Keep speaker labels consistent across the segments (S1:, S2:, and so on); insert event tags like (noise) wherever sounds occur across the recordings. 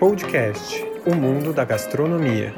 S1: Podcast O Mundo da Gastronomia.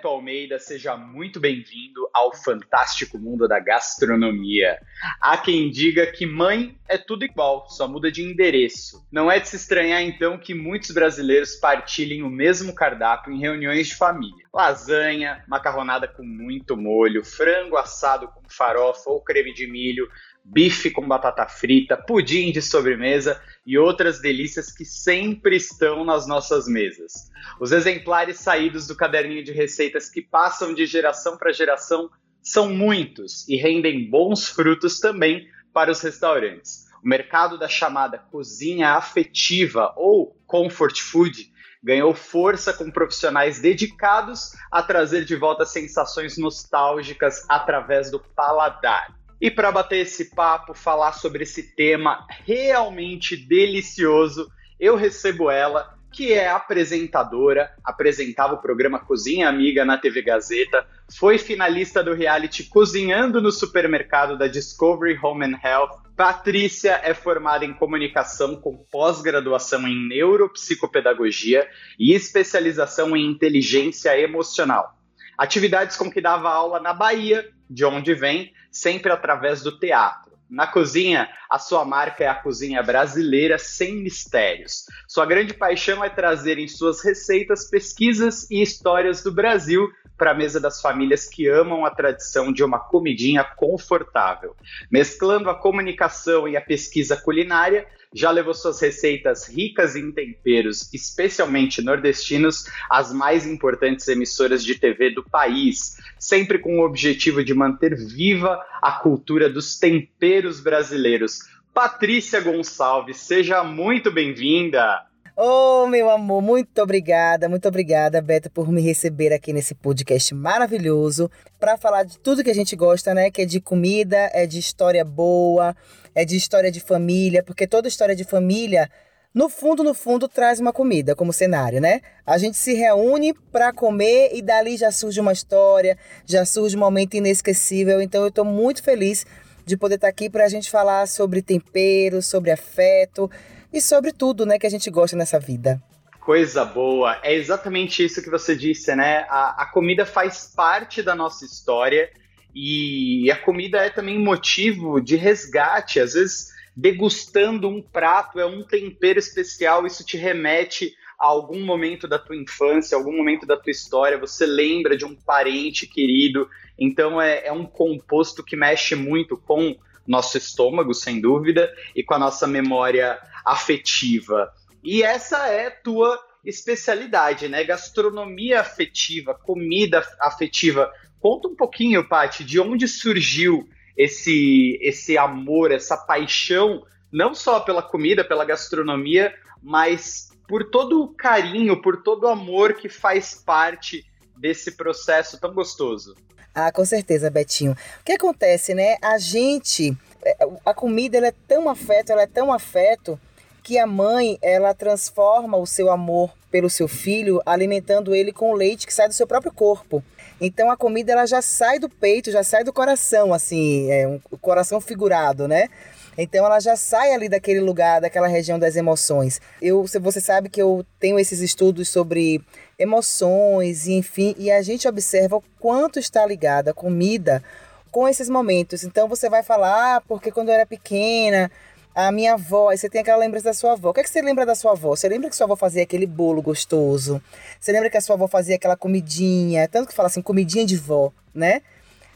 S2: Beto Almeida, seja muito bem-vindo ao fantástico mundo da gastronomia. Há quem diga que mãe é tudo igual, só muda de endereço. Não é de se estranhar então que muitos brasileiros partilhem o mesmo cardápio em reuniões de família. Lasanha, macarronada com muito molho, frango assado com farofa ou creme de milho, bife com batata frita, pudim de sobremesa e outras delícias que sempre estão nas nossas mesas. Os exemplares saídos do caderninho de receitas que passam de geração para geração são muitos e rendem bons frutos também para os restaurantes. O mercado da chamada cozinha afetiva ou comfort food ganhou força com profissionais dedicados a trazer de volta sensações nostálgicas através do paladar. E para bater esse papo, falar sobre esse tema realmente delicioso, eu recebo ela, que é apresentadora, apresentava o programa Cozinha Amiga na TV Gazeta, foi finalista do reality Cozinhando no Supermercado da Discovery Home and Health. Patrícia é formada em comunicação com pós-graduação em neuropsicopedagogia e especialização em inteligência emocional. Atividades com que dava aula na Bahia, de onde vem, sempre através do teatro. Na cozinha, a sua marca é a cozinha brasileira sem mistérios. Sua grande paixão é trazer em suas receitas pesquisas e histórias do Brasil para a mesa das famílias que amam a tradição de uma comidinha confortável. Mesclando a comunicação e a pesquisa culinária, já levou suas receitas ricas em temperos, especialmente nordestinos, às mais importantes emissoras de TV do país, sempre com o objetivo de manter viva a cultura dos temperos brasileiros. Patrícia Gonçalves, seja muito bem-vinda!
S3: Oh, meu amor, muito obrigada, muito obrigada, Beto, por me receber aqui nesse podcast maravilhoso para falar de tudo que a gente gosta, né? Que é de comida, é de história boa, é de história de família, porque toda história de família, no fundo, no fundo, traz uma comida como cenário, né? A gente se reúne para comer e dali já surge uma história, já surge um momento inesquecível. Então eu estou muito feliz de poder estar tá aqui para a gente falar sobre tempero, sobre afeto e sobre tudo, né, que a gente gosta nessa vida.
S2: Coisa boa. É exatamente isso que você disse, né? A, a comida faz parte da nossa história e a comida é também motivo de resgate. Às vezes, degustando um prato, é um tempero especial, isso te remete a algum momento da tua infância, algum momento da tua história, você lembra de um parente querido. Então, é, é um composto que mexe muito com nosso estômago, sem dúvida, e com a nossa memória afetiva. E essa é tua especialidade, né? Gastronomia afetiva, comida afetiva. Conta um pouquinho, Paty, de onde surgiu esse, esse amor, essa paixão, não só pela comida, pela gastronomia, mas por todo o carinho, por todo o amor que faz parte desse processo tão gostoso.
S3: Ah, com certeza, Betinho. O que acontece, né? A gente, é, a comida ela é tão afeto, ela é tão afeto que a mãe ela transforma o seu amor pelo seu filho alimentando ele com leite que sai do seu próprio corpo. Então a comida ela já sai do peito, já sai do coração, assim, é um coração figurado, né? Então ela já sai ali daquele lugar, daquela região das emoções. Eu, você sabe que eu tenho esses estudos sobre emoções, enfim, e a gente observa o quanto está ligada a comida com esses momentos. Então você vai falar, ah, porque quando eu era pequena, a minha avó, aí você tem aquela lembrança da sua avó. O que, é que você lembra da sua avó? Você lembra que sua avó fazia aquele bolo gostoso? Você lembra que a sua avó fazia aquela comidinha? Tanto que fala assim, comidinha de vó, né?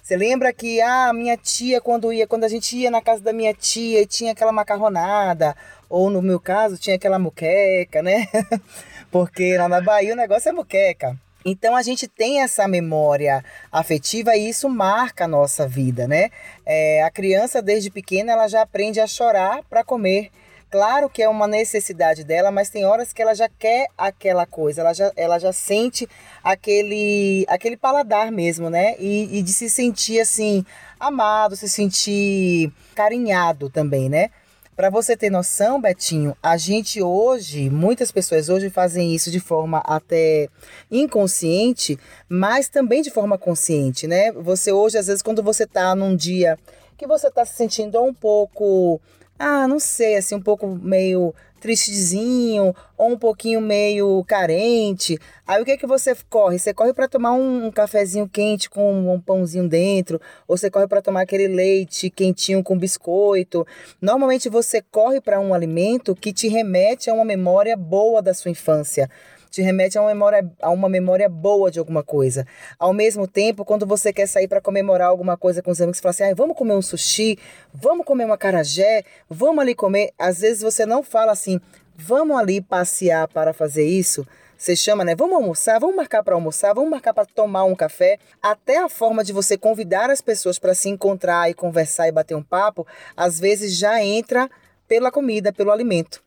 S3: Você lembra que ah, minha tia, quando ia, quando a gente ia na casa da minha tia tinha aquela macarronada, ou no meu caso, tinha aquela muqueca, né? (laughs) Porque lá na Bahia o negócio é muqueca. Então a gente tem essa memória afetiva e isso marca a nossa vida, né? É, a criança desde pequena ela já aprende a chorar para comer. Claro que é uma necessidade dela, mas tem horas que ela já quer aquela coisa, ela já, ela já sente aquele, aquele paladar mesmo, né? E, e de se sentir assim, amado, se sentir carinhado também, né? Para você ter noção, Betinho, a gente hoje, muitas pessoas hoje fazem isso de forma até inconsciente, mas também de forma consciente, né? Você hoje, às vezes, quando você tá num dia que você tá se sentindo um pouco ah, não sei, assim, um pouco meio tristezinho ou um pouquinho meio carente. Aí o que é que você corre? Você corre para tomar um, um, cafezinho quente com um pãozinho dentro, ou você corre para tomar aquele leite quentinho com biscoito. Normalmente você corre para um alimento que te remete a uma memória boa da sua infância te remete a uma memória, a uma memória boa de alguma coisa. Ao mesmo tempo, quando você quer sair para comemorar alguma coisa com os amigos, você fala assim: ah, vamos comer um sushi, vamos comer uma carajé, vamos ali comer. Às vezes você não fala assim, vamos ali passear para fazer isso. Você chama, né? Vamos almoçar, vamos marcar para almoçar, vamos marcar para tomar um café. Até a forma de você convidar as pessoas para se encontrar e conversar e bater um papo, às vezes já entra pela comida, pelo alimento.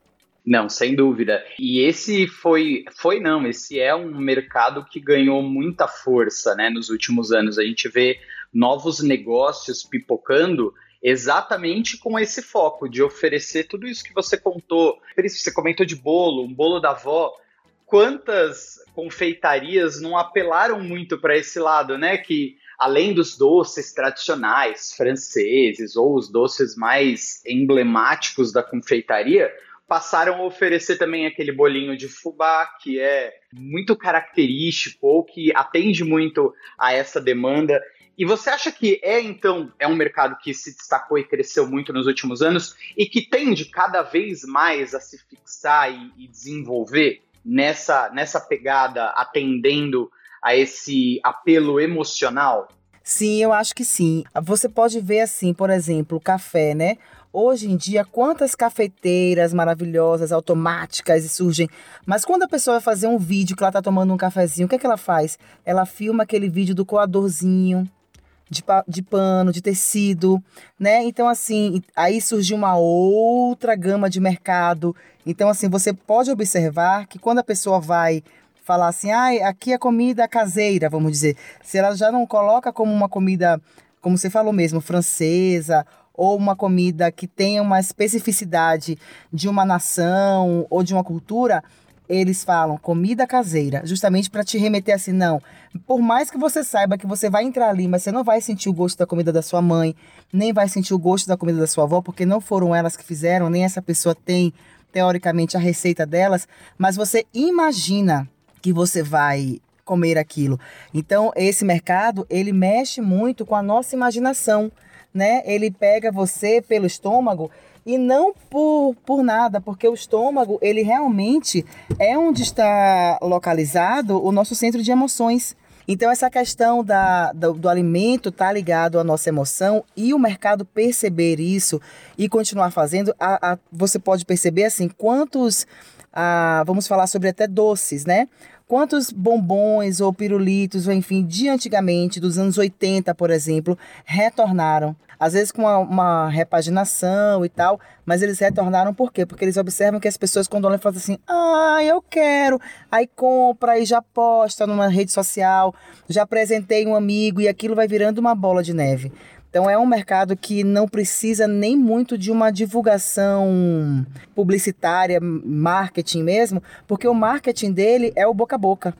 S2: Não, sem dúvida. E esse foi, foi não, esse é um mercado que ganhou muita força, né, nos últimos anos. A gente vê novos negócios pipocando exatamente com esse foco de oferecer tudo isso que você contou. Por isso você comentou de bolo, um bolo da avó. Quantas confeitarias não apelaram muito para esse lado, né? Que além dos doces tradicionais franceses ou os doces mais emblemáticos da confeitaria, passaram a oferecer também aquele bolinho de fubá, que é muito característico ou que atende muito a essa demanda. E você acha que é então é um mercado que se destacou e cresceu muito nos últimos anos e que tende cada vez mais a se fixar e, e desenvolver nessa, nessa pegada, atendendo a esse apelo emocional?
S3: Sim, eu acho que sim. Você pode ver assim, por exemplo, o café, né? Hoje em dia, quantas cafeteiras maravilhosas, automáticas surgem. Mas quando a pessoa vai fazer um vídeo que ela tá tomando um cafezinho, o que é que ela faz? Ela filma aquele vídeo do coadorzinho, de, de pano, de tecido, né? Então, assim, aí surgiu uma outra gama de mercado. Então, assim, você pode observar que quando a pessoa vai falar assim, ah, aqui é comida caseira, vamos dizer, se ela já não coloca como uma comida, como você falou mesmo, francesa ou uma comida que tenha uma especificidade de uma nação ou de uma cultura, eles falam comida caseira, justamente para te remeter assim, não. Por mais que você saiba que você vai entrar ali, mas você não vai sentir o gosto da comida da sua mãe, nem vai sentir o gosto da comida da sua avó, porque não foram elas que fizeram, nem essa pessoa tem teoricamente a receita delas, mas você imagina que você vai comer aquilo. Então, esse mercado, ele mexe muito com a nossa imaginação né? Ele pega você pelo estômago e não por, por nada, porque o estômago, ele realmente é onde está localizado o nosso centro de emoções. Então, essa questão da, do, do alimento tá ligado à nossa emoção e o mercado perceber isso e continuar fazendo, a, a, você pode perceber assim, quantos, a, vamos falar sobre até doces, né? Quantos bombons ou pirulitos, ou enfim, de antigamente, dos anos 80, por exemplo, retornaram? Às vezes com uma, uma repaginação e tal, mas eles retornaram por quê? Porque eles observam que as pessoas, quando olham, falam assim: ah, eu quero. Aí compra e já posta numa rede social, já apresentei um amigo e aquilo vai virando uma bola de neve. Então é um mercado que não precisa nem muito de uma divulgação publicitária, marketing mesmo, porque o marketing dele é o boca a boca.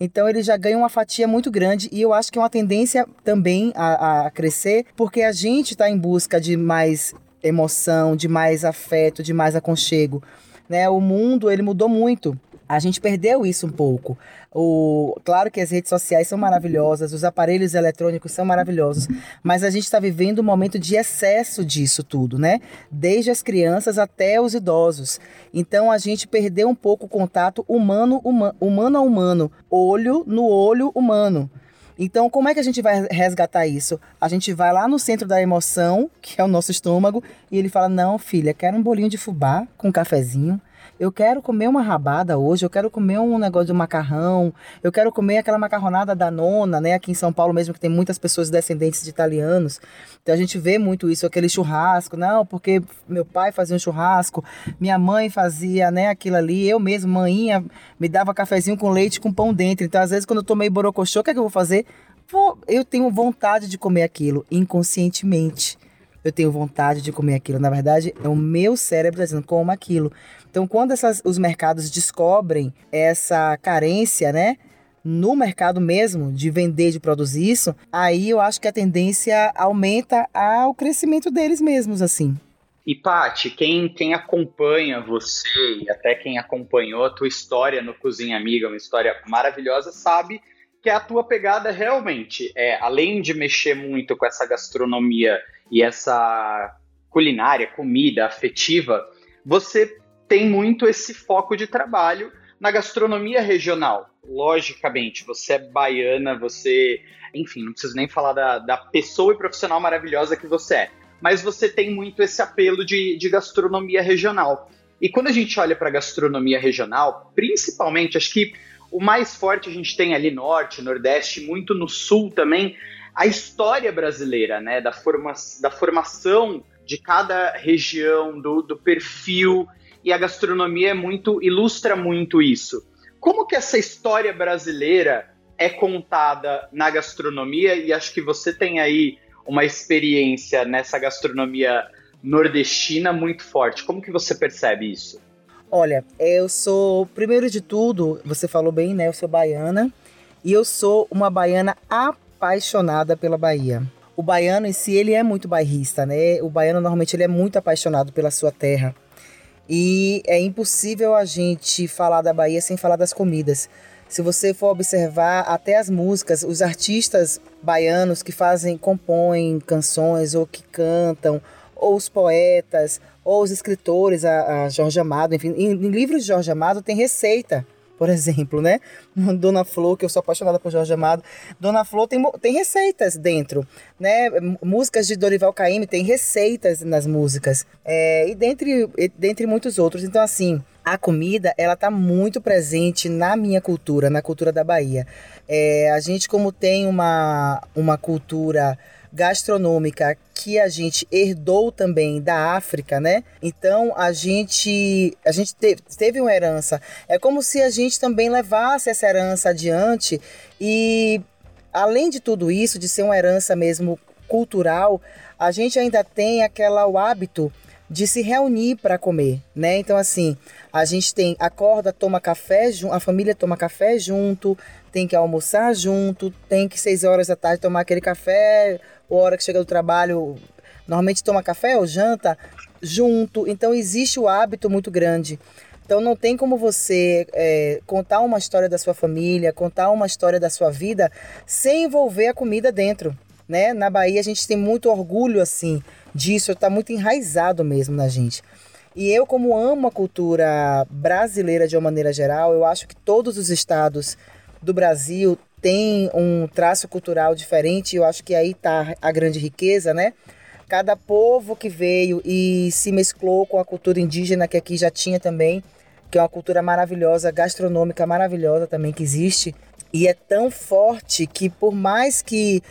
S3: Então ele já ganha uma fatia muito grande e eu acho que é uma tendência também a, a crescer, porque a gente está em busca de mais emoção, de mais afeto, de mais aconchego. Né? O mundo ele mudou muito. A gente perdeu isso um pouco. O, claro que as redes sociais são maravilhosas, os aparelhos eletrônicos são maravilhosos, mas a gente está vivendo um momento de excesso disso tudo, né? Desde as crianças até os idosos. Então a gente perdeu um pouco o contato humano, uma, humano a humano, olho no olho humano. Então, como é que a gente vai resgatar isso? A gente vai lá no centro da emoção, que é o nosso estômago, e ele fala: Não, filha, quero um bolinho de fubá com um cafezinho Eu quero comer uma rabada hoje, eu quero comer um negócio de macarrão, eu quero comer aquela macarronada da nona, né? Aqui em São Paulo mesmo, que tem muitas pessoas descendentes de italianos. Então a gente vê muito isso, aquele churrasco. Não, porque meu pai fazia um churrasco, minha mãe fazia, né, aquilo ali. Eu mesmo, manhinha, me dava cafezinho com leite com pão dentro. Então às vezes quando eu tomei borocochô, o que, é que eu vou fazer? Eu tenho vontade de comer aquilo inconscientemente eu tenho vontade de comer aquilo. Na verdade, é o meu cérebro dizendo coma aquilo. Então, quando essas, os mercados descobrem essa carência, né? No mercado mesmo, de vender, de produzir isso, aí eu acho que a tendência aumenta ao crescimento deles mesmos, assim.
S2: E Pati, quem, quem acompanha você e até quem acompanhou a tua história no Cozinha Amiga, uma história maravilhosa, sabe que a tua pegada realmente é, além de mexer muito com essa gastronomia e essa culinária, comida afetiva, você tem muito esse foco de trabalho na gastronomia regional. Logicamente, você é baiana, você. Enfim, não preciso nem falar da, da pessoa e profissional maravilhosa que você é. Mas você tem muito esse apelo de, de gastronomia regional. E quando a gente olha para a gastronomia regional, principalmente, acho que o mais forte a gente tem ali norte, nordeste, muito no sul também, a história brasileira, né, da, forma, da formação de cada região, do, do perfil, e a gastronomia é muito ilustra muito isso. Como que essa história brasileira é contada na gastronomia? E acho que você tem aí uma experiência nessa gastronomia nordestina muito forte. Como que você percebe isso?
S3: Olha, eu sou, primeiro de tudo, você falou bem, né? Eu sou baiana e eu sou uma baiana apaixonada pela Bahia. O baiano em si, ele é muito bairrista, né? O baiano normalmente ele é muito apaixonado pela sua terra. E é impossível a gente falar da Bahia sem falar das comidas. Se você for observar até as músicas, os artistas baianos que fazem, compõem canções ou que cantam, ou os poetas, ou os escritores, a, a Jorge Amado, enfim, em, em livros de Jorge Amado tem receita por exemplo, né? (laughs) Dona Flor, que eu sou apaixonada por Jorge Amado. Dona Flor tem, tem receitas dentro, né? Músicas de Dorival Caymmi tem receitas nas músicas. É, e dentre, dentre muitos outros. Então, assim, a comida, ela tá muito presente na minha cultura, na cultura da Bahia. É, a gente, como tem uma, uma cultura gastronômica que a gente herdou também da África, né? Então a gente a gente teve, teve uma herança. É como se a gente também levasse essa herança adiante e além de tudo isso, de ser uma herança mesmo cultural, a gente ainda tem aquela o hábito de se reunir para comer, né? Então assim, a gente tem acorda, toma café, a família toma café junto, tem que almoçar junto, tem que seis horas da tarde tomar aquele café, ou hora que chega do trabalho, normalmente toma café ou janta junto. Então existe o hábito muito grande. Então não tem como você é, contar uma história da sua família, contar uma história da sua vida sem envolver a comida dentro. Né? Na Bahia a gente tem muito orgulho assim disso, está muito enraizado mesmo na gente. E eu, como amo a cultura brasileira de uma maneira geral, eu acho que todos os estados do Brasil têm um traço cultural diferente, eu acho que aí está a grande riqueza, né? Cada povo que veio e se mesclou com a cultura indígena que aqui já tinha também, que é uma cultura maravilhosa, gastronômica maravilhosa também que existe, e é tão forte que por mais que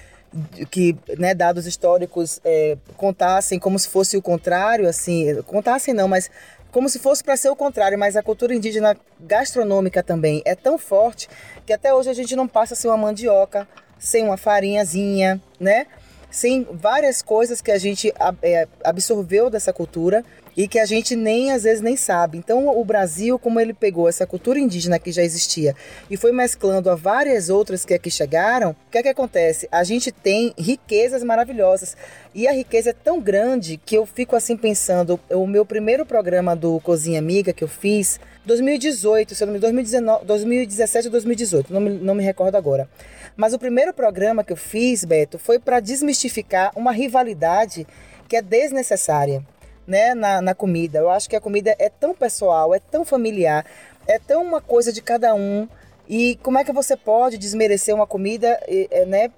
S3: que né, dados históricos é, contassem como se fosse o contrário, assim, contassem não, mas como se fosse para ser o contrário, mas a cultura indígena gastronômica também é tão forte que até hoje a gente não passa sem uma mandioca, sem uma farinhazinha, né? Sem várias coisas que a gente é, absorveu dessa cultura e que a gente nem às vezes nem sabe. Então, o Brasil, como ele pegou essa cultura indígena que já existia e foi mesclando a várias outras que aqui chegaram, o que é que acontece? A gente tem riquezas maravilhosas. E a riqueza é tão grande que eu fico assim pensando, o meu primeiro programa do Cozinha Amiga que eu fiz, 2018, se eu não me 2019, 2017 ou 2018, não me, não me recordo agora. Mas o primeiro programa que eu fiz, Beto, foi para desmistificar uma rivalidade que é desnecessária né, na, na comida. Eu acho que a comida é tão pessoal, é tão familiar, é tão uma coisa de cada um. E como é que você pode desmerecer uma comida, né,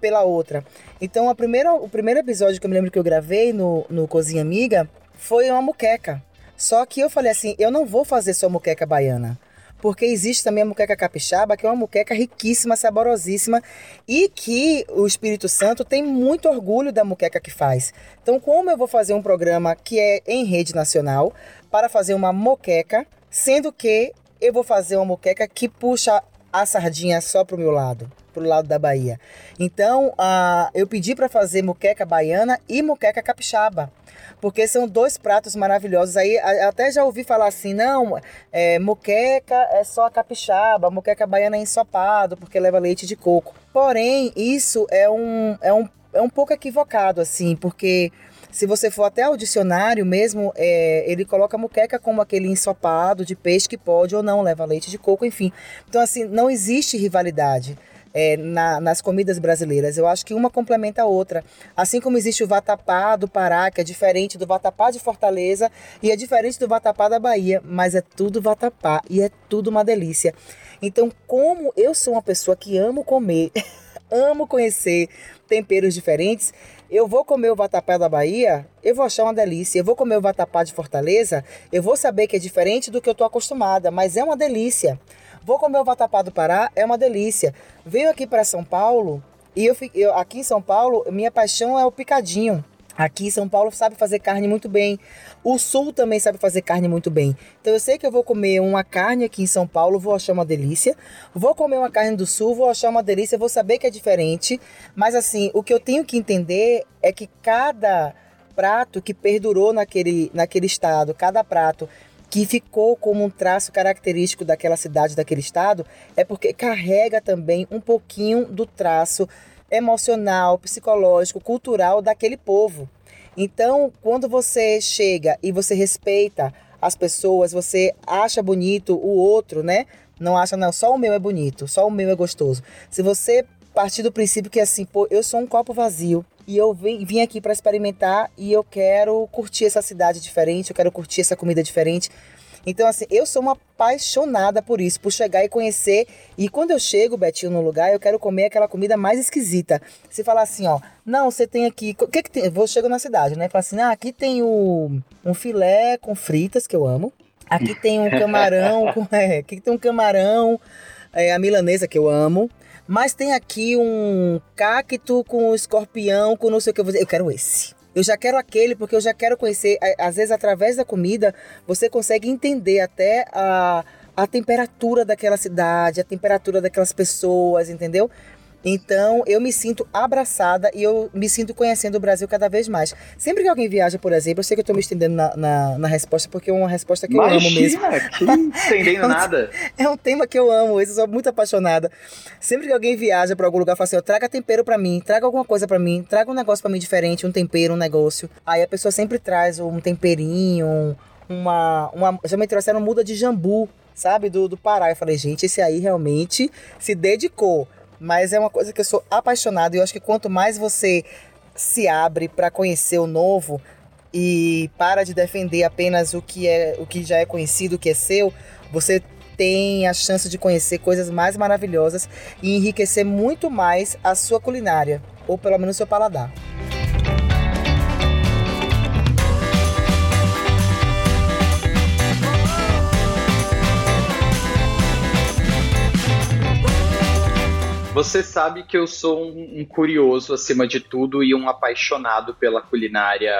S3: pela outra? Então, a primeira, o primeiro episódio que eu me lembro que eu gravei no, no Cozinha Amiga foi uma muqueca. Só que eu falei assim, eu não vou fazer só moqueca baiana porque existe também a muqueca capixaba, que é uma muqueca riquíssima, saborosíssima e que o Espírito Santo tem muito orgulho da muqueca que faz. Então, como eu vou fazer um programa que é em rede nacional para fazer uma moqueca, sendo que eu vou fazer uma moqueca que puxa a sardinha só para o meu lado, para o lado da Bahia. Então, uh, eu pedi para fazer muqueca baiana e muqueca capixaba porque são dois pratos maravilhosos. Aí até já ouvi falar assim, não, é, moqueca é só a capixaba, moqueca baiana é ensopado, porque leva leite de coco. Porém, isso é um, é um, é um pouco equivocado, assim, porque se você for até ao dicionário mesmo, é, ele coloca muqueca como aquele ensopado de peixe que pode ou não leva leite de coco, enfim. Então, assim, não existe rivalidade é, na, nas comidas brasileiras. Eu acho que uma complementa a outra. Assim como existe o vatapá do Pará, que é diferente do vatapá de Fortaleza e é diferente do vatapá da Bahia, mas é tudo vatapá e é tudo uma delícia. Então, como eu sou uma pessoa que amo comer, (laughs) amo conhecer temperos diferentes, eu vou comer o vatapá da Bahia, eu vou achar uma delícia. Eu vou comer o vatapá de Fortaleza, eu vou saber que é diferente do que eu estou acostumada, mas é uma delícia. Vou comer o vatapá do Pará, é uma delícia. Venho aqui para São Paulo e eu, eu aqui em São Paulo, minha paixão é o picadinho. Aqui em São Paulo sabe fazer carne muito bem. O Sul também sabe fazer carne muito bem. Então eu sei que eu vou comer uma carne aqui em São Paulo, vou achar uma delícia. Vou comer uma carne do Sul, vou achar uma delícia, vou saber que é diferente. Mas assim, o que eu tenho que entender é que cada prato que perdurou naquele, naquele estado, cada prato que ficou como um traço característico daquela cidade, daquele estado, é porque carrega também um pouquinho do traço emocional, psicológico, cultural daquele povo. Então, quando você chega e você respeita as pessoas, você acha bonito o outro, né? Não acha, não, só o meu é bonito, só o meu é gostoso. Se você partir do princípio que assim, pô, eu sou um copo vazio, e eu vim, vim aqui para experimentar e eu quero curtir essa cidade diferente, eu quero curtir essa comida diferente. Então, assim, eu sou uma apaixonada por isso, por chegar e conhecer. E quando eu chego, Betinho, no lugar, eu quero comer aquela comida mais esquisita. Se falar assim, ó, não, você tem aqui. O que que tem? Eu vou chego na cidade, né? Fala assim, ah, aqui tem o, um filé com fritas, que eu amo. Aqui tem um (laughs) camarão, com, é, aqui tem um camarão, é, a milanesa, que eu amo. Mas tem aqui um cacto com escorpião, com não sei o que. Eu, vou dizer. eu quero esse. Eu já quero aquele porque eu já quero conhecer. Às vezes, através da comida, você consegue entender até a, a temperatura daquela cidade, a temperatura daquelas pessoas, entendeu? Então eu me sinto abraçada e eu me sinto conhecendo o Brasil cada vez mais. Sempre que alguém viaja, por exemplo, eu sei que eu estou me estendendo na, na, na, resposta porque é uma resposta que
S2: Imagina,
S3: eu amo mesmo.
S2: Que estendendo (laughs) é um, nada.
S3: É um tema que eu amo, eu sou muito apaixonada. Sempre que alguém viaja para algum lugar, fala assim: traga tempero para mim, traga alguma coisa para mim, traga um negócio para mim diferente, um tempero, um negócio. Aí a pessoa sempre traz um temperinho, uma. uma já me trouxeram muda de jambu, sabe? Do, do Pará. Eu falei, gente, esse aí realmente se dedicou mas é uma coisa que eu sou apaixonada e eu acho que quanto mais você se abre para conhecer o novo e para de defender apenas o que é o que já é conhecido, o que é seu, você tem a chance de conhecer coisas mais maravilhosas e enriquecer muito mais a sua culinária, ou pelo menos o seu paladar.
S2: Você sabe que eu sou um, curioso acima de tudo e um apaixonado pela culinária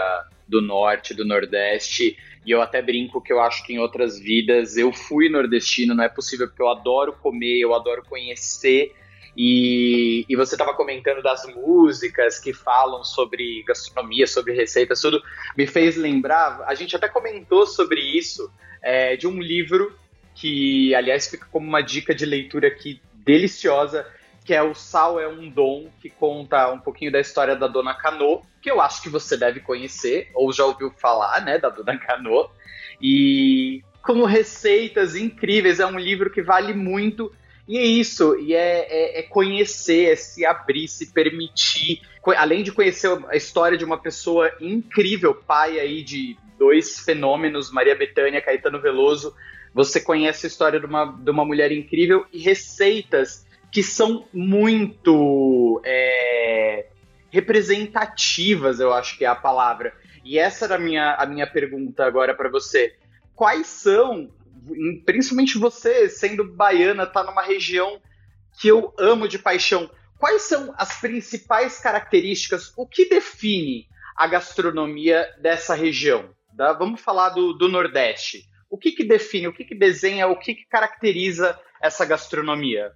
S2: do norte, do nordeste. E eu até brinco que eu acho que em outras vidas eu fui nordestino, não é possível, porque eu adoro comer, eu adoro conhecer. E, e você estava comentando das músicas que falam sobre gastronomia, sobre receitas, tudo. Me fez lembrar, a gente até comentou sobre isso, é, de um livro que, aliás, fica como uma dica de leitura aqui deliciosa, que é O Sal é um Dom, que conta um pouquinho da história da Dona Cano, que eu acho que você deve conhecer, ou já ouviu falar, né, da Dona Cano. E como receitas incríveis, é um livro que vale muito. E é isso, e é, é, é conhecer, é se abrir, se permitir. Além de conhecer a história de uma pessoa incrível, pai aí de dois fenômenos, Maria Bethânia, Caetano Veloso, você conhece a história de uma, de uma mulher incrível e receitas que são muito é, representativas, eu acho que é a palavra. E essa era a minha, a minha pergunta agora para você. quais são, principalmente você, sendo baiana, tá numa região que eu amo de paixão. Quais são as principais características, o que define a gastronomia dessa região? Vamos falar do, do Nordeste. O que, que define, o que, que desenha, o que, que caracteriza essa gastronomia?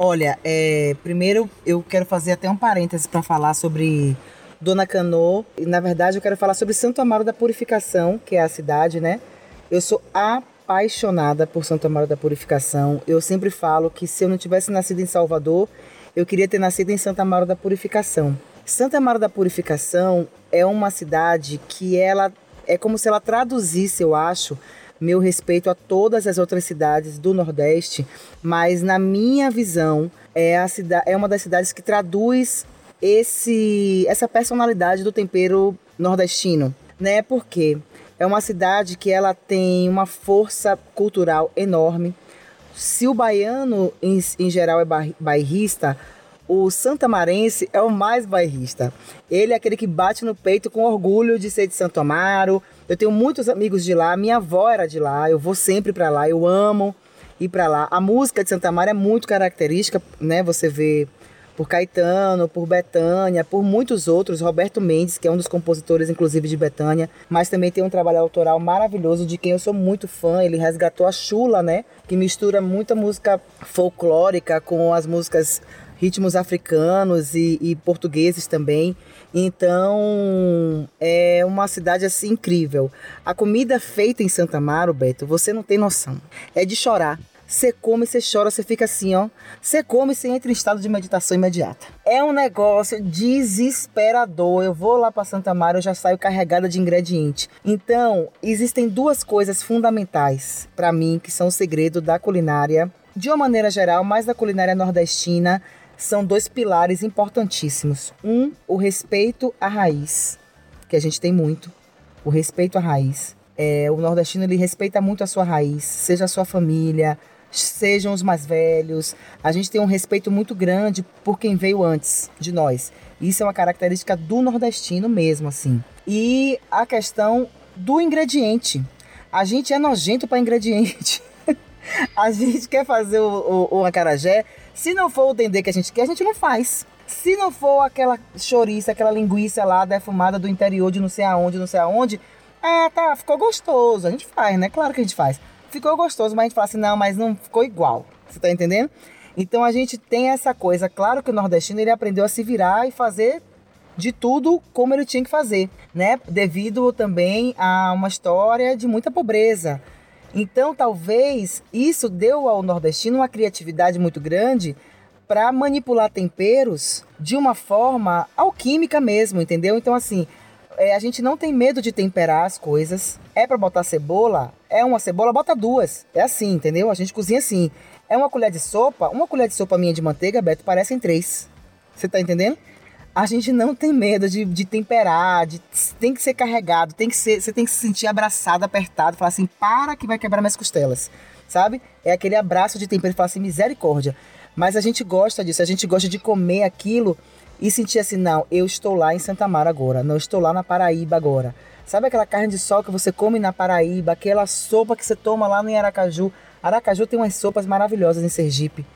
S3: Olha, é, primeiro eu quero fazer até um parêntese para falar sobre Dona Cano. E, na verdade, eu quero falar sobre Santo Amaro da Purificação, que é a cidade, né? Eu sou apaixonada por Santo Amaro da Purificação. Eu sempre falo que se eu não tivesse nascido em Salvador, eu queria ter nascido em Santo Amaro da Purificação. Santa Amaro da Purificação é uma cidade que ela é como se ela traduzisse, eu acho, meu respeito a todas as outras cidades do Nordeste, mas na minha visão é a cidade é uma das cidades que traduz esse essa personalidade do tempero nordestino, né? Porque é uma cidade que ela tem uma força cultural enorme. Se o baiano em, em geral é bairrista, o santamarense é o mais bairrista. Ele é aquele que bate no peito com orgulho de ser de Santo Amaro. Eu tenho muitos amigos de lá, minha avó era de lá, eu vou sempre para lá, eu amo ir para lá. A música de Santo Amaro é muito característica, né? Você vê por Caetano, por Betânia, por muitos outros, Roberto Mendes, que é um dos compositores, inclusive, de Betânia, mas também tem um trabalho autoral maravilhoso de quem eu sou muito fã. Ele resgatou a Chula, né? Que mistura muita música folclórica com as músicas ritmos africanos e, e portugueses também. Então, é uma cidade assim incrível. A comida feita em Santa Amaro, Beto, você não tem noção. É de chorar. Você come, você chora, você fica assim, ó. Você come, você entra em estado de meditação imediata. É um negócio desesperador. Eu vou lá para Santa Amaro, eu já saio carregada de ingrediente. Então, existem duas coisas fundamentais para mim que são o segredo da culinária, de uma maneira geral, mais da culinária nordestina, são dois pilares importantíssimos. Um, o respeito à raiz, que a gente tem muito. O respeito à raiz. É, o nordestino ele respeita muito a sua raiz, seja a sua família, sejam os mais velhos. A gente tem um respeito muito grande por quem veio antes de nós. Isso é uma característica do nordestino mesmo, assim. E a questão do ingrediente. A gente é nojento para ingrediente. (laughs) a gente quer fazer o, o, o acarajé se não for o dendê que a gente quer, a gente não faz. Se não for aquela chouriça, aquela linguiça lá defumada do interior de não sei aonde, não sei aonde, ah, tá, ficou gostoso. A gente faz, né? Claro que a gente faz. Ficou gostoso, mas a gente fala assim, não, mas não ficou igual. Você tá entendendo? Então a gente tem essa coisa. Claro que o nordestino ele aprendeu a se virar e fazer de tudo como ele tinha que fazer, né? Devido também a uma história de muita pobreza. Então, talvez isso deu ao nordestino uma criatividade muito grande para manipular temperos de uma forma alquímica mesmo, entendeu? Então, assim, é, a gente não tem medo de temperar as coisas. É para botar cebola? É uma cebola, bota duas. É assim, entendeu? A gente cozinha assim. É uma colher de sopa? Uma colher de sopa minha de manteiga, Beto, parecem três. Você tá entendendo? A gente não tem medo de, de temperar, de, tem que ser carregado, tem que ser, você tem que se sentir abraçado, apertado, falar assim, para que vai quebrar minhas costelas, sabe? É aquele abraço de tempero, falar assim, misericórdia. Mas a gente gosta disso, a gente gosta de comer aquilo e sentir assim, não, eu estou lá em Santa Mara agora, não estou lá na Paraíba agora. Sabe aquela carne de sol que você come na Paraíba, aquela sopa que você toma lá no Aracaju? Aracaju tem umas sopas maravilhosas em Sergipe.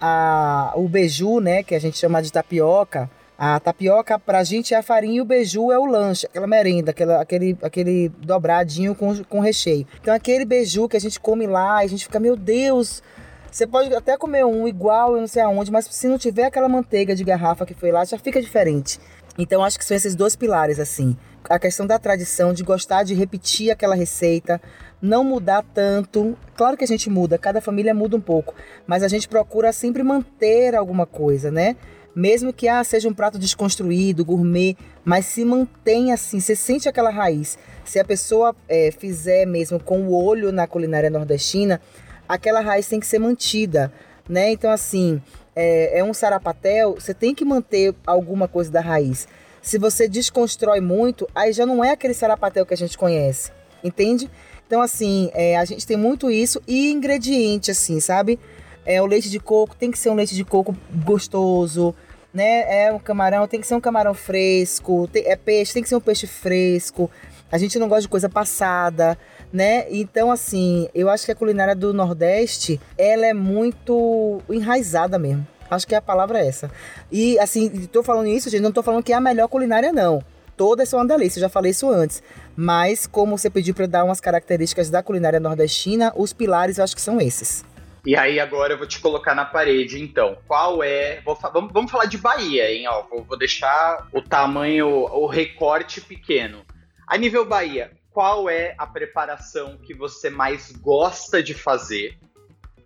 S3: A, o beiju, né, que a gente chama de tapioca, a tapioca pra gente é a farinha e o beiju é o lanche, aquela merenda, aquela, aquele, aquele dobradinho com, com recheio. Então aquele beiju que a gente come lá a gente fica, meu Deus, você pode até comer um igual, eu não sei aonde, mas se não tiver aquela manteiga de garrafa que foi lá, já fica diferente. Então acho que são esses dois pilares assim. A questão da tradição, de gostar de repetir aquela receita, não mudar tanto. Claro que a gente muda, cada família muda um pouco, mas a gente procura sempre manter alguma coisa, né? Mesmo que ah, seja um prato desconstruído, gourmet, mas se mantém assim, você sente aquela raiz. Se a pessoa é, fizer mesmo com o olho na culinária nordestina, aquela raiz tem que ser mantida, né? Então, assim, é, é um sarapatel, você tem que manter alguma coisa da raiz. Se você desconstrói muito, aí já não é aquele sarapatel que a gente conhece, entende? Então, assim, é, a gente tem muito isso e ingrediente, assim, sabe? É, o leite de coco tem que ser um leite de coco gostoso, né? É um camarão, tem que ser um camarão fresco. Tem, é peixe, tem que ser um peixe fresco. A gente não gosta de coisa passada, né? Então, assim, eu acho que a culinária do Nordeste, ela é muito enraizada mesmo. Acho que a palavra é essa. E, assim, tô falando isso, gente, não tô falando que é a melhor culinária, não. Todas são uma delícia, já falei isso antes. Mas, como você pediu para dar umas características da culinária nordestina, os pilares eu acho que são esses.
S2: E aí agora eu vou te colocar na parede, então. Qual é. Vou, vamos, vamos falar de Bahia, hein? Ó, vou, vou deixar o tamanho, o recorte pequeno. A nível Bahia, qual é a preparação que você mais gosta de fazer?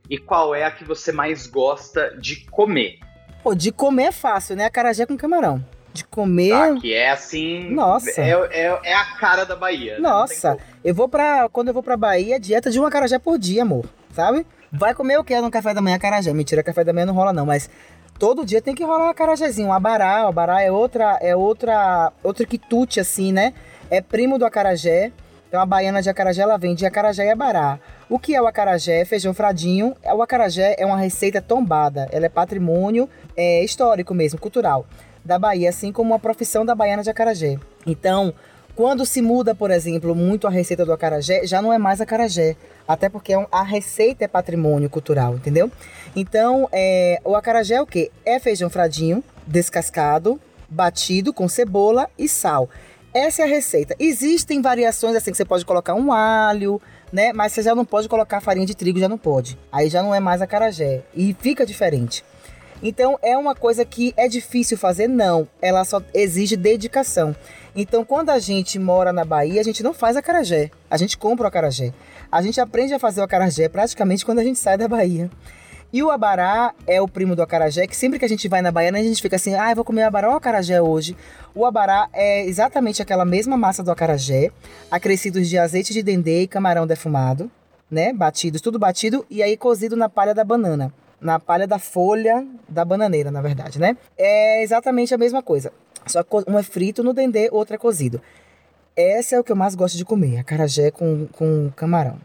S2: E qual é a que você mais gosta de comer?
S3: Pô, de comer é fácil, né? Acarajé com camarão. De comer.
S2: Tá, que é assim.
S3: Nossa.
S2: É, é, é a cara da Bahia.
S3: Né? Nossa. Eu vou pra. Quando eu vou pra Bahia, dieta de um acarajé por dia, amor. Sabe? Vai comer o que no café da manhã acarajé? Mentira, café da manhã não rola, não, mas. Todo dia tem que rolar um acarajézinho, um abará. O abará é outra, é outra, outro quitute, assim, né? É primo do acarajé. Então a baiana de acarajé, ela vem de acarajé e abará. O que é o acarajé? Feijão fradinho. O acarajé é uma receita tombada. Ela é patrimônio é, histórico mesmo, cultural da Bahia, assim como a profissão da baiana de acarajé. Então, quando se muda, por exemplo, muito a receita do acarajé, já não é mais acarajé. Até porque é a receita é patrimônio cultural, entendeu? Então, é, o acarajé é o quê? É feijão fradinho, descascado, batido com cebola e sal. Essa é a receita. Existem variações assim que você pode colocar um alho, né? Mas você já não pode colocar farinha de trigo, já não pode. Aí já não é mais acarajé e fica diferente. Então é uma coisa que é difícil fazer? Não. Ela só exige dedicação. Então quando a gente mora na Bahia, a gente não faz acarajé. A gente compra o acarajé. A gente aprende a fazer o acarajé praticamente quando a gente sai da Bahia. E o abará é o primo do acarajé, que sempre que a gente vai na Baiana, a gente fica assim, ah, vou comer abará ou acarajé hoje. O abará é exatamente aquela mesma massa do acarajé, acrescidos de azeite de dendê e camarão defumado, né? Batidos, tudo batido, e aí cozido na palha da banana. Na palha da folha da bananeira, na verdade, né? É exatamente a mesma coisa. Só um é frito no dendê, outro é cozido. Essa é o que eu mais gosto de comer, acarajé com, com camarão.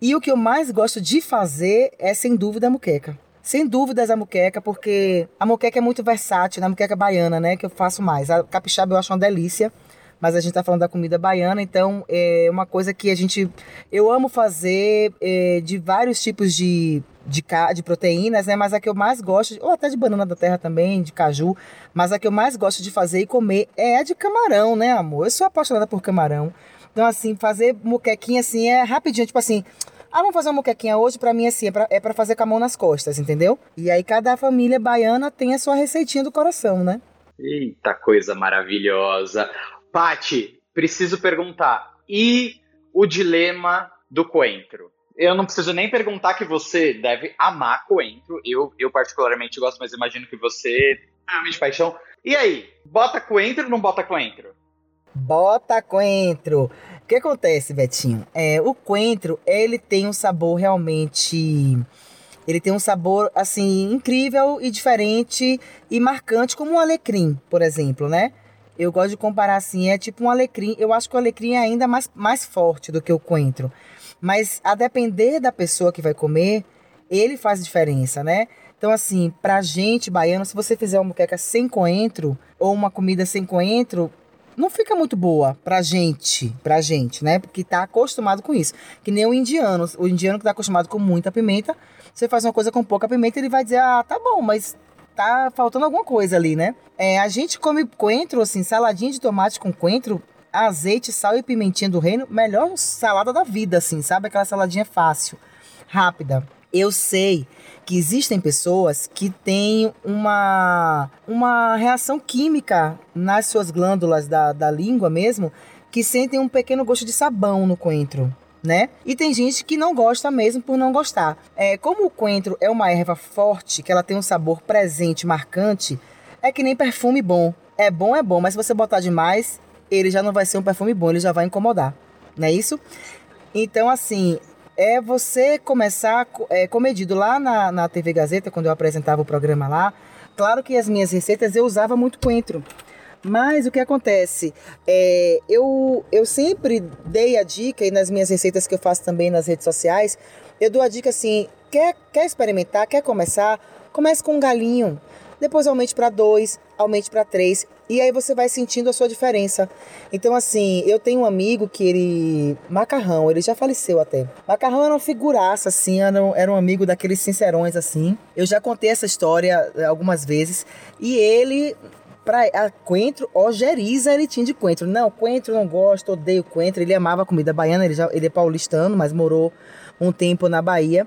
S3: E o que eu mais gosto de fazer é, sem dúvida, a muqueca. Sem dúvidas a muqueca, porque a muqueca é muito versátil, né? A muqueca baiana, né? Que eu faço mais. A capixaba eu acho uma delícia, mas a gente tá falando da comida baiana, então é uma coisa que a gente... Eu amo fazer é, de vários tipos de, de, de proteínas, né? Mas a que eu mais gosto, ou até de banana da terra também, de caju, mas a que eu mais gosto de fazer e comer é a de camarão, né, amor? Eu sou apaixonada por camarão. Então, assim, fazer muquequinha assim é rapidinho, tipo assim. Ah, vamos fazer uma muquequinha hoje, para mim, assim, é pra, é pra fazer com a mão nas costas, entendeu? E aí cada família baiana tem a sua receitinha do coração, né?
S2: Eita coisa maravilhosa. Pati, preciso perguntar. E o dilema do coentro? Eu não preciso nem perguntar que você deve amar coentro. Eu, eu particularmente gosto, mas imagino que você ama de paixão. E aí, bota coentro ou não bota coentro?
S3: Bota coentro. O que acontece, Betinho? É, o coentro, ele tem um sabor realmente ele tem um sabor assim incrível e diferente e marcante como um alecrim, por exemplo, né? Eu gosto de comparar assim, é tipo um alecrim. Eu acho que o alecrim é ainda mais, mais forte do que o coentro. Mas a depender da pessoa que vai comer, ele faz diferença, né? Então, assim, pra gente baiano, se você fizer uma moqueca sem coentro ou uma comida sem coentro, não fica muito boa pra gente, pra gente, né? Porque tá acostumado com isso. Que nem o indiano. O indiano que tá acostumado com muita pimenta, você faz uma coisa com pouca pimenta, ele vai dizer, ah, tá bom, mas tá faltando alguma coisa ali, né? É, a gente come coentro, assim, saladinha de tomate com coentro, azeite, sal e pimentinha do reino, melhor salada da vida, assim, sabe? Aquela saladinha fácil, rápida. Eu sei que existem pessoas que têm uma, uma reação química nas suas glândulas da, da língua mesmo, que sentem um pequeno gosto de sabão no coentro. Né? E tem gente que não gosta mesmo por não gostar. É, como o coentro é uma erva forte, que ela tem um sabor presente, marcante, é que nem perfume bom. É bom, é bom, mas se você botar demais, ele já não vai ser um perfume bom, ele já vai incomodar. Não é isso? Então, assim, é você começar é, comedido lá na, na TV Gazeta, quando eu apresentava o programa lá. Claro que as minhas receitas eu usava muito coentro. Mas o que acontece? É, eu, eu sempre dei a dica, e nas minhas receitas que eu faço também nas redes sociais, eu dou a dica assim: quer, quer experimentar, quer começar? Comece com um galinho. Depois aumente para dois, aumente para três, e aí você vai sentindo a sua diferença. Então, assim, eu tenho um amigo que ele. Macarrão, ele já faleceu até. Macarrão era uma figuraça, assim, era um, era um amigo daqueles sincerões, assim. Eu já contei essa história eh, algumas vezes. E ele pra coentro, ojeriza ele tinha de coentro. Não, coentro não gosto, odeio coentro. Ele amava comida baiana, ele, já, ele é paulistano, mas morou um tempo na Bahia.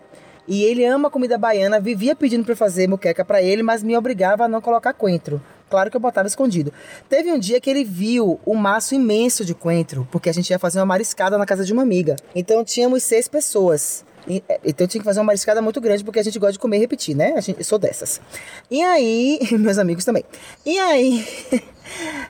S3: E ele ama comida baiana, vivia pedindo para fazer muqueca para ele, mas me obrigava a não colocar coentro. Claro que eu botava escondido. Teve um dia que ele viu um maço imenso de coentro, porque a gente ia fazer uma mariscada na casa de uma amiga. Então tínhamos seis pessoas. É, então tinha que fazer uma mariscada muito grande, porque a gente gosta de comer e repetir, né? A gente, eu sou dessas. E aí, (laughs) meus amigos também. E aí, (laughs)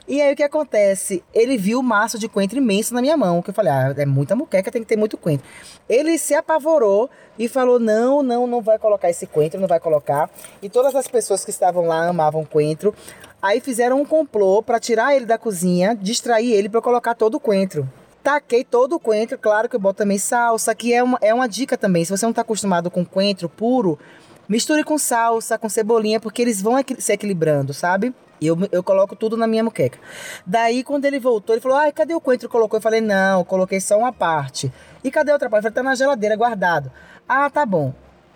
S3: e aí o que acontece? Ele viu o maço de coentro imenso na minha mão, que eu falei, ah, é muita muqueca, tem que ter muito coentro. Ele se apavorou e falou, não, não, não vai colocar esse coentro, não vai colocar. E todas as pessoas que estavam lá amavam coentro. Aí fizeram um complô para tirar ele da cozinha, distrair ele para colocar todo o coentro. Taquei todo o coentro, claro que eu boto também salsa, que é uma, é uma dica também. Se você não está acostumado com coentro puro, misture com salsa, com cebolinha, porque eles vão se equilibrando, sabe? Eu, eu coloco tudo na minha muqueca. Daí, quando ele voltou, ele falou: Ai, cadê o coentro? Colocou. Eu falei: Não, eu coloquei só uma parte. E cadê a outra parte? Eu falei: Tá na geladeira, guardado. Ah, tá bom.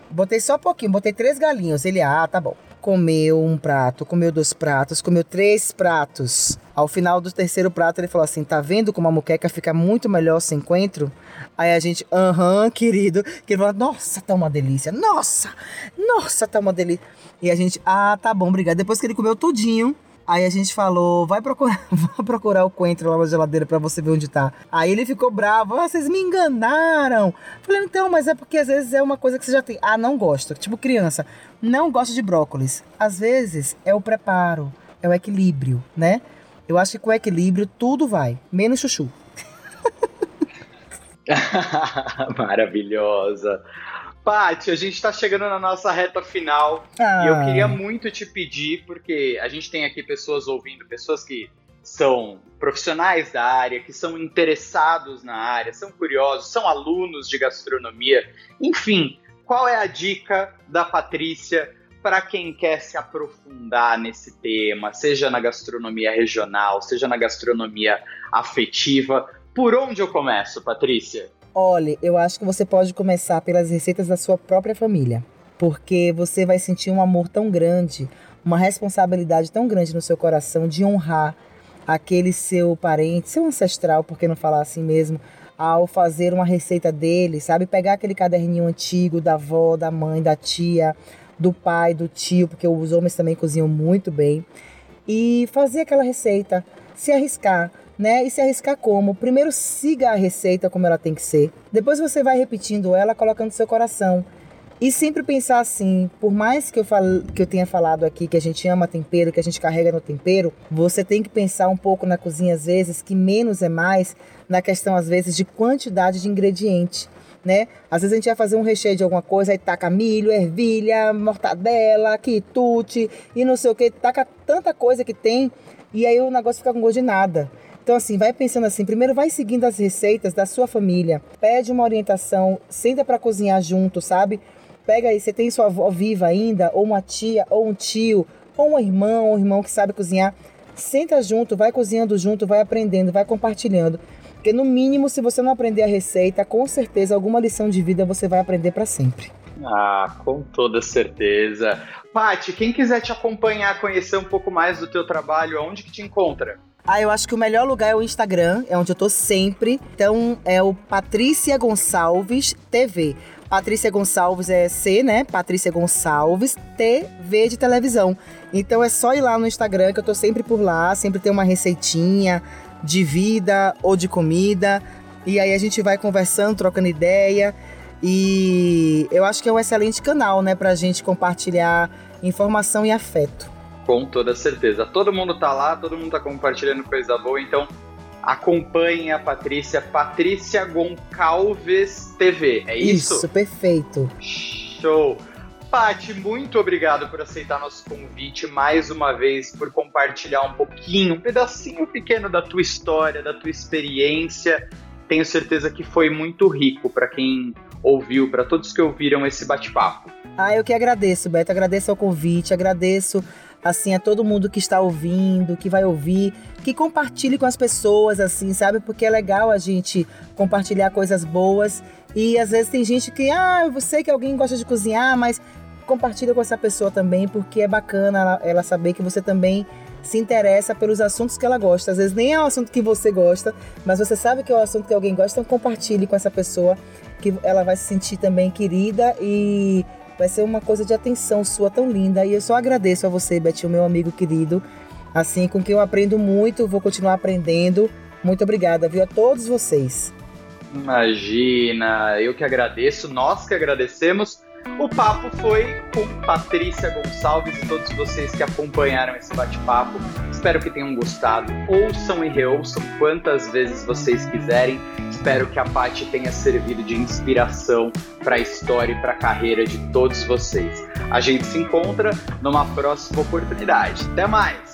S3: Botei só um pouquinho, botei três galinhos. Ele, ah, tá bom. Comeu um prato, comeu dois pratos, comeu três pratos. Ao final do terceiro prato, ele falou assim: tá vendo como a muqueca fica muito melhor sem coentro? Aí a gente, aham, querido. Que ele falou: nossa, tá uma delícia. Nossa, nossa, tá uma delícia. E a gente, ah, tá bom, obrigado. Depois que ele comeu tudinho, Aí a gente falou, vai procurar, (laughs) vai procurar o coentro lá na geladeira para você ver onde tá. Aí ele ficou bravo, ah, vocês me enganaram. Falei, então, mas é porque às vezes é uma coisa que você já tem. Ah, não gosto. Tipo criança, não gosto de brócolis. Às vezes é o preparo, é o equilíbrio, né? Eu acho que com equilíbrio tudo vai, menos chuchu. (laughs)
S2: Maravilhosa. Paty, a gente está chegando na nossa reta final ah. e eu queria muito te pedir, porque a gente tem aqui pessoas ouvindo, pessoas que são profissionais da área, que são interessados na área, são curiosos, são alunos de gastronomia. Enfim, qual é a dica da Patrícia para quem quer se aprofundar nesse tema, seja na gastronomia regional, seja na gastronomia afetiva? Por onde eu começo, Patrícia?
S3: Olhe, eu acho que você pode começar pelas receitas da sua própria família, porque você vai sentir um amor tão grande, uma responsabilidade tão grande no seu coração de honrar aquele seu parente, seu ancestral, por que não falar assim mesmo, ao fazer uma receita dele, sabe? Pegar aquele caderninho antigo da avó, da mãe, da tia, do pai, do tio, porque os homens também cozinham muito bem, e fazer aquela receita, se arriscar, né? E se arriscar como? Primeiro siga a receita como ela tem que ser. Depois você vai repetindo ela, colocando seu coração. E sempre pensar assim, por mais que eu, que eu tenha falado aqui que a gente ama tempero, que a gente carrega no tempero, você tem que pensar um pouco na cozinha às vezes que menos é mais, na questão às vezes de quantidade de ingrediente. Né? Às vezes a gente vai fazer um recheio de alguma coisa, aí taca milho, ervilha, mortadela, quitute e não sei o que, taca tanta coisa que tem e aí o negócio fica com gosto de nada. Então, assim, vai pensando assim: primeiro vai seguindo as receitas da sua família, pede uma orientação, senta para cozinhar junto, sabe? Pega aí, você tem sua avó viva ainda, ou uma tia, ou um tio, ou um irmão, ou um irmão que sabe cozinhar. Senta junto, vai cozinhando junto, vai aprendendo, vai compartilhando. Porque no mínimo, se você não aprender a receita, com certeza alguma lição de vida você vai aprender para sempre.
S2: Ah, com toda certeza. Pati, quem quiser te acompanhar, conhecer um pouco mais do teu trabalho, aonde que te encontra?
S3: Ah, eu acho que o melhor lugar é o Instagram, é onde eu tô sempre. Então é o Patrícia Gonçalves TV. Patrícia Gonçalves é C, né? Patrícia Gonçalves TV de televisão. Então é só ir lá no Instagram que eu tô sempre por lá, sempre tem uma receitinha de vida ou de comida. E aí a gente vai conversando, trocando ideia. E eu acho que é um excelente canal, né, pra gente compartilhar informação e afeto.
S2: Com toda certeza. Todo mundo tá lá, todo mundo tá compartilhando coisa boa, então acompanhe a Patrícia, Patrícia Goncalves TV, é isso?
S3: Isso, perfeito.
S2: Show! Pati, muito obrigado por aceitar nosso convite mais uma vez, por compartilhar um pouquinho, um pedacinho pequeno da tua história, da tua experiência. Tenho certeza que foi muito rico para quem ouviu, para todos que ouviram esse bate-papo.
S3: Ah, eu que agradeço, Beto. Agradeço ao convite, agradeço assim a todo mundo que está ouvindo, que vai ouvir, que compartilhe com as pessoas, assim, sabe? Porque é legal a gente compartilhar coisas boas. E às vezes tem gente que, ah, eu sei que alguém gosta de cozinhar, mas compartilha com essa pessoa também, porque é bacana ela, saber que você também se interessa pelos assuntos que ela gosta. Às vezes nem é o assunto que você gosta, mas você sabe que é o assunto que alguém gosta, então compartilhe com essa pessoa que ela vai se sentir também querida e vai ser uma coisa de atenção sua tão linda. E eu só agradeço a você, Betinho, meu amigo querido, assim, com quem eu aprendo muito, vou continuar aprendendo. Muito obrigada, viu, a todos vocês.
S2: Imagina, eu que agradeço, nós que agradecemos. O papo foi com Patrícia Gonçalves e todos vocês que acompanharam esse bate-papo. Espero que tenham gostado. Ouçam e reouçam quantas vezes vocês quiserem. Espero que a Paty tenha servido de inspiração para a história e para a carreira de todos vocês. A gente se encontra numa próxima oportunidade. Até mais!